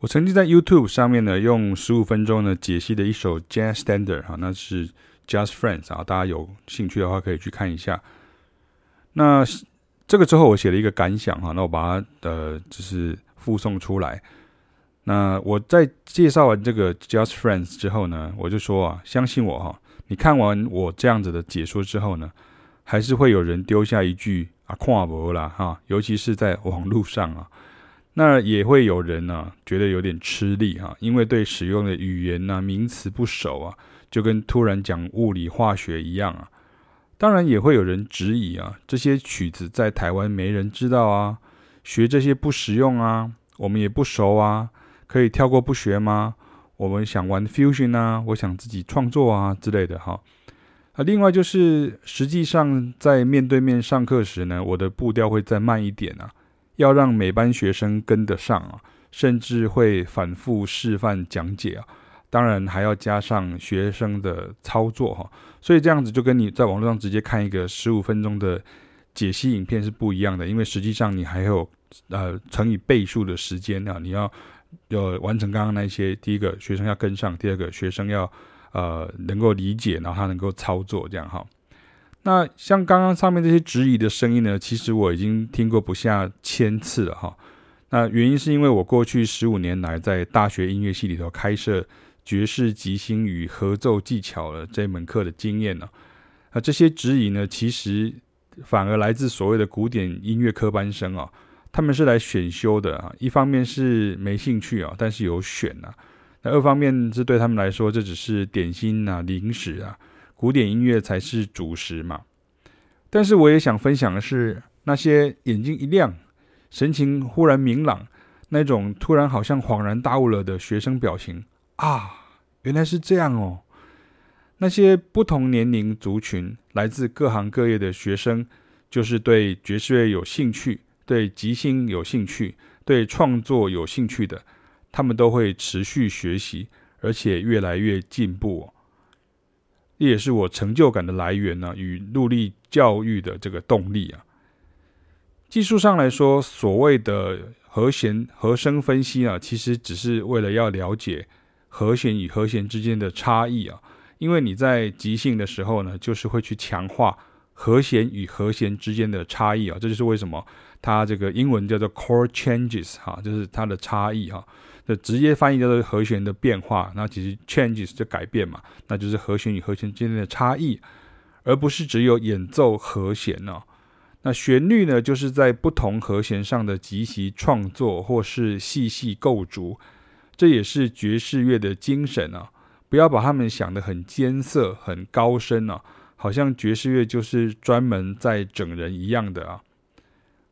我曾经在 YouTube 上面呢，用十五分钟呢解析的一首 Jazz Standard 哈，那是 Just Friends 啊，大家有兴趣的话可以去看一下。那这个之后我写了一个感想哈，那我把它呃就是附送出来。那我在介绍完这个 Just Friends 之后呢，我就说啊，相信我哈，你看完我这样子的解说之后呢，还是会有人丢下一句啊，看无啦哈，尤其是在网络上啊。那也会有人呢、啊，觉得有点吃力哈、啊，因为对使用的语言呐、啊、名词不熟啊，就跟突然讲物理化学一样啊。当然也会有人质疑啊，这些曲子在台湾没人知道啊，学这些不实用啊，我们也不熟啊，可以跳过不学吗？我们想玩 fusion 啊，我想自己创作啊之类的哈。啊，另外就是实际上在面对面上课时呢，我的步调会再慢一点啊。要让每班学生跟得上啊，甚至会反复示范讲解啊，当然还要加上学生的操作哈，所以这样子就跟你在网络上直接看一个十五分钟的解析影片是不一样的，因为实际上你还有呃乘以倍数的时间啊，你要要完成刚刚那些，第一个学生要跟上，第二个学生要呃能够理解，然后他能够操作这样哈。那像刚刚上面这些质疑的声音呢，其实我已经听过不下千次了哈。那原因是因为我过去十五年来在大学音乐系里头开设爵士即兴与合奏技巧的这门课的经验呢，那这些质疑呢，其实反而来自所谓的古典音乐科班生啊，他们是来选修的啊。一方面是没兴趣啊，但是有选啊。那二方面是对他们来说，这只是点心呐、零食啊。古典音乐才是主食嘛，但是我也想分享的是那些眼睛一亮、神情忽然明朗、那种突然好像恍然大悟了的学生表情啊，原来是这样哦。那些不同年龄族群、来自各行各业的学生，就是对爵士乐有兴趣、对即兴有兴趣、对创作有兴趣的，他们都会持续学习，而且越来越进步。这也是我成就感的来源呢、与努力教育的这个动力啊。技术上来说，所谓的和弦和声分析啊，其实只是为了要了解和弦与和弦之间的差异啊。因为你在即兴的时候呢，就是会去强化和弦与和弦之间的差异啊。这就是为什么它这个英文叫做 chord changes 哈，就是它的差异哈。直接翻译叫做和弦的变化，那其实 changes 就改变嘛，那就是和弦与和弦之间的差异，而不是只有演奏和弦、哦。那旋律呢，就是在不同和弦上的即席创作或是细细构筑，这也是爵士乐的精神啊！不要把他们想得很艰涩、很高深啊，好像爵士乐就是专门在整人一样的啊。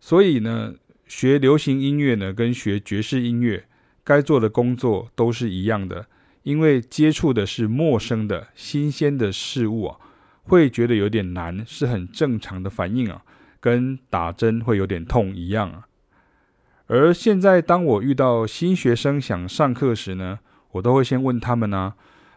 所以呢，学流行音乐呢，跟学爵士音乐。该做的工作都是一样的，因为接触的是陌生的、新鲜的事物啊，会觉得有点难，是很正常的反应啊，跟打针会有点痛一样啊。而现在，当我遇到新学生想上课时呢，我都会先问他们呢、啊：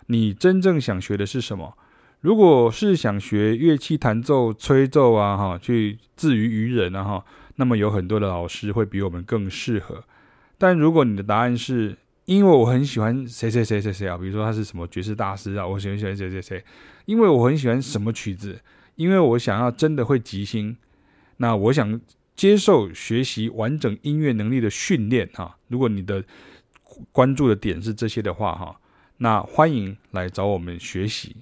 你真正想学的是什么？如果是想学乐器弹奏、吹奏啊，哈，去自娱于人啊，哈，那么有很多的老师会比我们更适合。但如果你的答案是因为我很喜欢谁谁谁谁谁啊，比如说他是什么爵士大师啊，我喜欢喜欢谁谁谁，因为我很喜欢什么曲子，因为我想要真的会即兴，那我想接受学习完整音乐能力的训练哈。如果你的关注的点是这些的话哈，那欢迎来找我们学习。